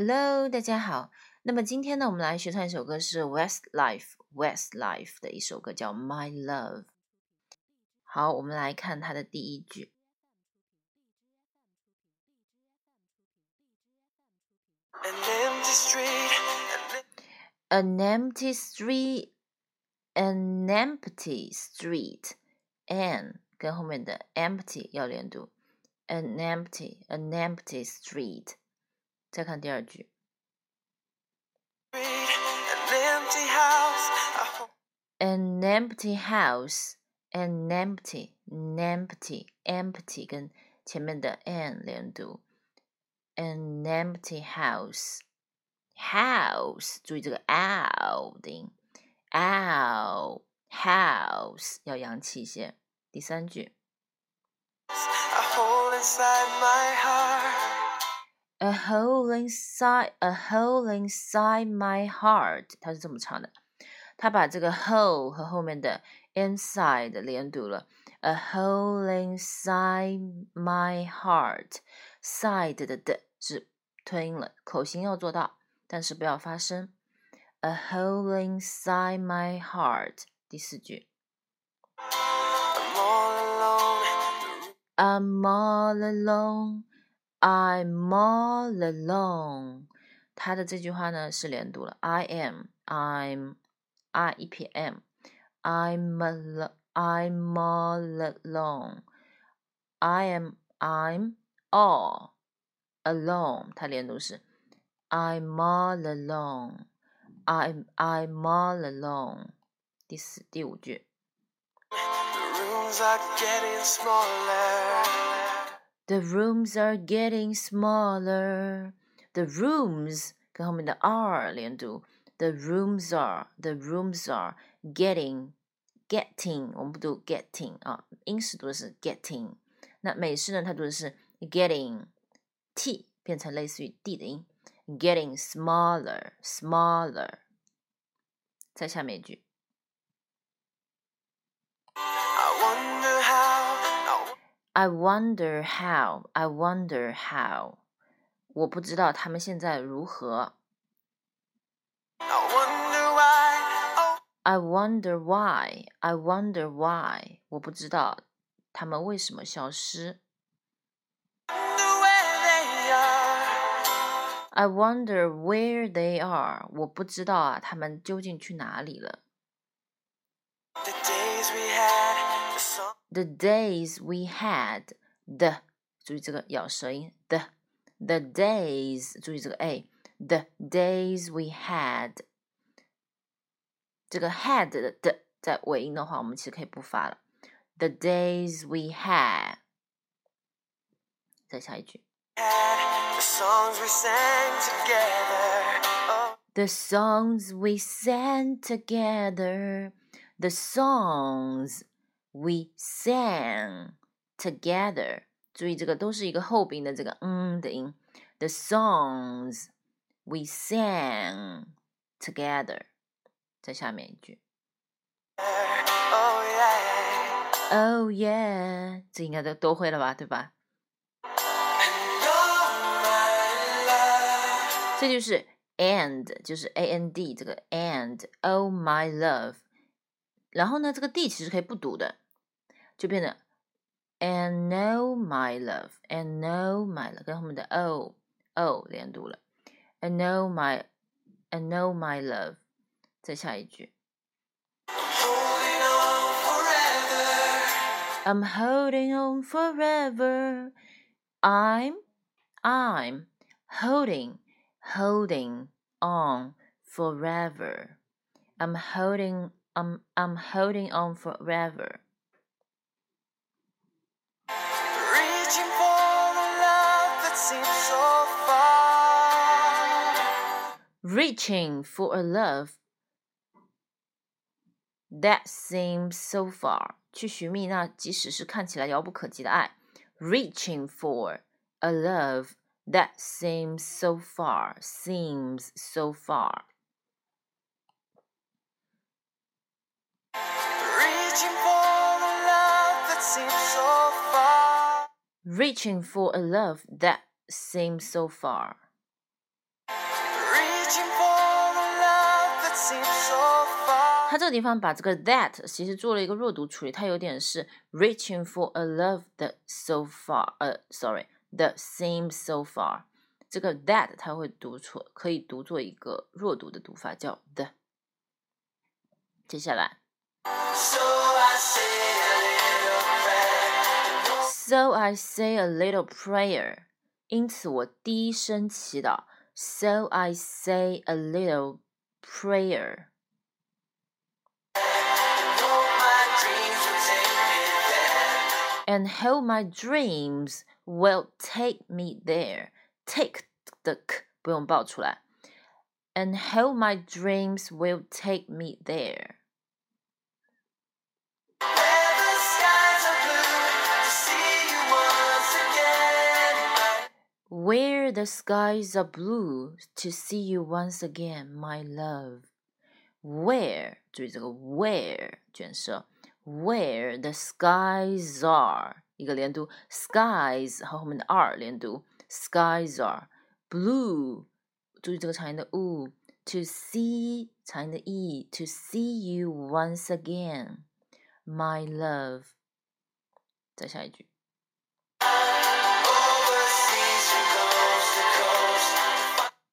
Hello，大家好。那么今天呢，我们来学唱一首歌，是 Westlife Westlife 的一首歌，叫 My Love。好，我们来看它的第一句。An empty street, an empty street, an 跟后面的 empty 要连读，an empty, an empty street。再看第二句。An empty house, an empty, empty, empty 跟前面的 an 连读。An empty house, house 注意这个 ow 的音，ow house 要洋气一些。第三句。A hole inside, A hole inside a hole inside my heart，他是这么唱的。他把这个 hole 和后面的 inside 连读了。A hole inside my heart，side 的的是吞音了，口型要做到，但是不要发声。A hole inside my heart，第四句。I'm all alone. I'm all alone。他的这句话呢是连读了，I am, I'm, I 一撇 m, I'm al I'm all alone. I am, I'm all alone。它连读是 I'm all alone. I'm I'm all alone。第四第五句。The rooms are getting smaller. The rooms are getting smaller. The rooms 跟后面的 are 连读。The rooms are, the rooms are getting, getting，我们不读 getting 啊，英式读的是 getting。那美式呢，它读的是 getting，t 变成类似于 d 的音，getting smaller, smaller。再下面一句。 I wonder how. I wonder how. 我不知道他们现在如何。I wonder why. I wonder why. 我不知道他们为什么消失。I wonder where they are. 我不知道啊，他们究竟去哪里了。the days we had the 注意这个咬舌音 the the days 注意这个 a the days we had 这个 had 的的在尾音的话，我们其实可以不发了。The days we had，再下一句。The songs we sang together. The songs we sang together. The songs we sang together，注意这个都是一个后鼻的这个嗯的音。The songs we sang together，在下面一句。Oh yeah，这应该都都会了吧，对吧？这就是 and，就是 a n d 这个 and，oh my love。然后呢，这个 d 其实可以不读的， 就变成 and know my love and know my love，跟后面的 o o 连读了，and know my and know my love，再下一句。I'm holding on forever. I'm I'm holding holding on forever. I'm holding I'm I'm holding on forever. Reaching for a love that seems so far. 去寻觅那即使是看起来遥不可及的爱。Reaching for a love that seems so far, seems so far. reaching for a love that seems so far. seem so far. So 它这个地方把这个 that 其实做了一个弱读处理，它有点是 reaching for a love that so far，呃，sorry，that seems so far。这个 that 它会读错，可以读作一个弱读的读法，叫 the。接下来，So I say a little prayer。因此我低声祈祷。So I say a little prayer. And hope my dreams will take me there. Take 的 k 不用爆出来。And hope my dreams will take me there. Where the skies are blue to see you once again, my love. Where 注意这个 where 卷舌，where the skies are 一个连读，skies 和后面的 are 连读，skies are blue。注意这个长音的 u。To see 长音的 e。To see you once again, my love。再下一句。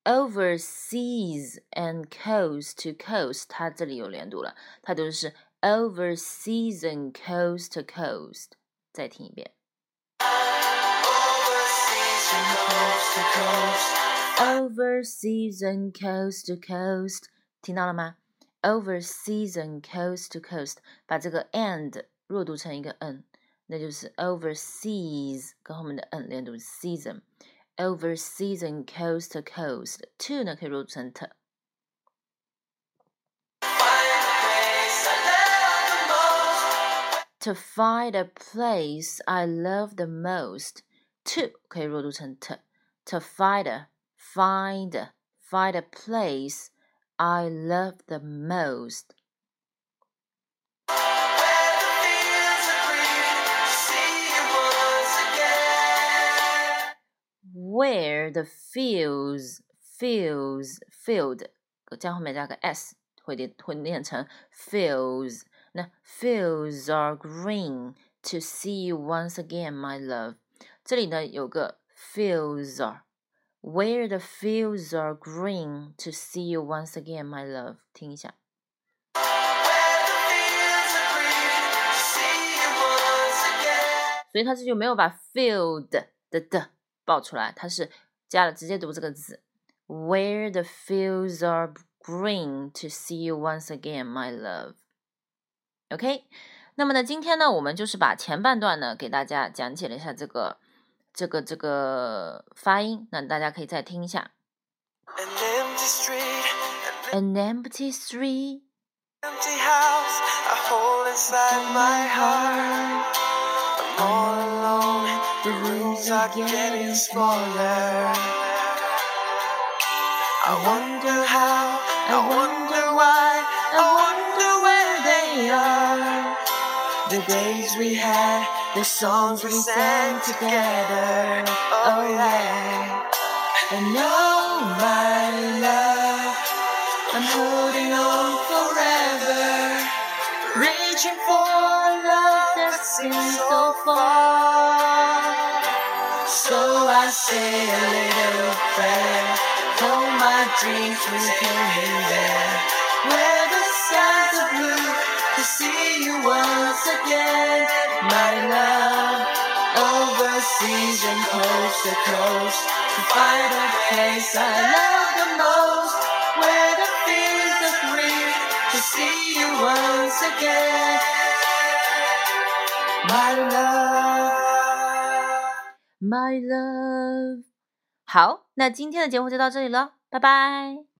overseas and coast to coast，它这里有连读了，它读的是 overseas and coast to coast。再听一遍。Overseas and coast to coast，听到了吗？Overseas and coast to coast，把这个 and 弱读成一个 n，那就是 overseas 跟后面的 n 连读 season。 overseas and coast to coast。to 呢可以弱读成 t。To find a place I love the most. To 可以弱读成 t。To find a find find a place I love the most. where the fields fields field 加后面加个 s 会念会念成 fields。那 fields are green to see you once again, my love。这里呢有个 fields are。Where the fields are green to see you once again, my love。听一下。所以他这就没有把 field 的的 爆出来，它是加了直接读这个字，Where the fields are green to see you once again, my love. OK，那么呢，今天呢，我们就是把前半段呢给大家讲解了一下这个这个这个发音，那大家可以再听一下。An empty street, an empty street, empty house, a hole inside my heart. are getting smaller. I wonder how, I wonder why, I wonder where they are. The days we had, the songs we sang together. Oh yeah. And know my love, I'm holding on forever, reaching for love that seems so far. So I say a little prayer for my dreams will come in there. Where the skies are blue To see you once again. My love Overseas and coast to coast To find a place I love the most. Where the fields are green To see you once again. My love My love 好，那今天的节目就到这里了。拜拜。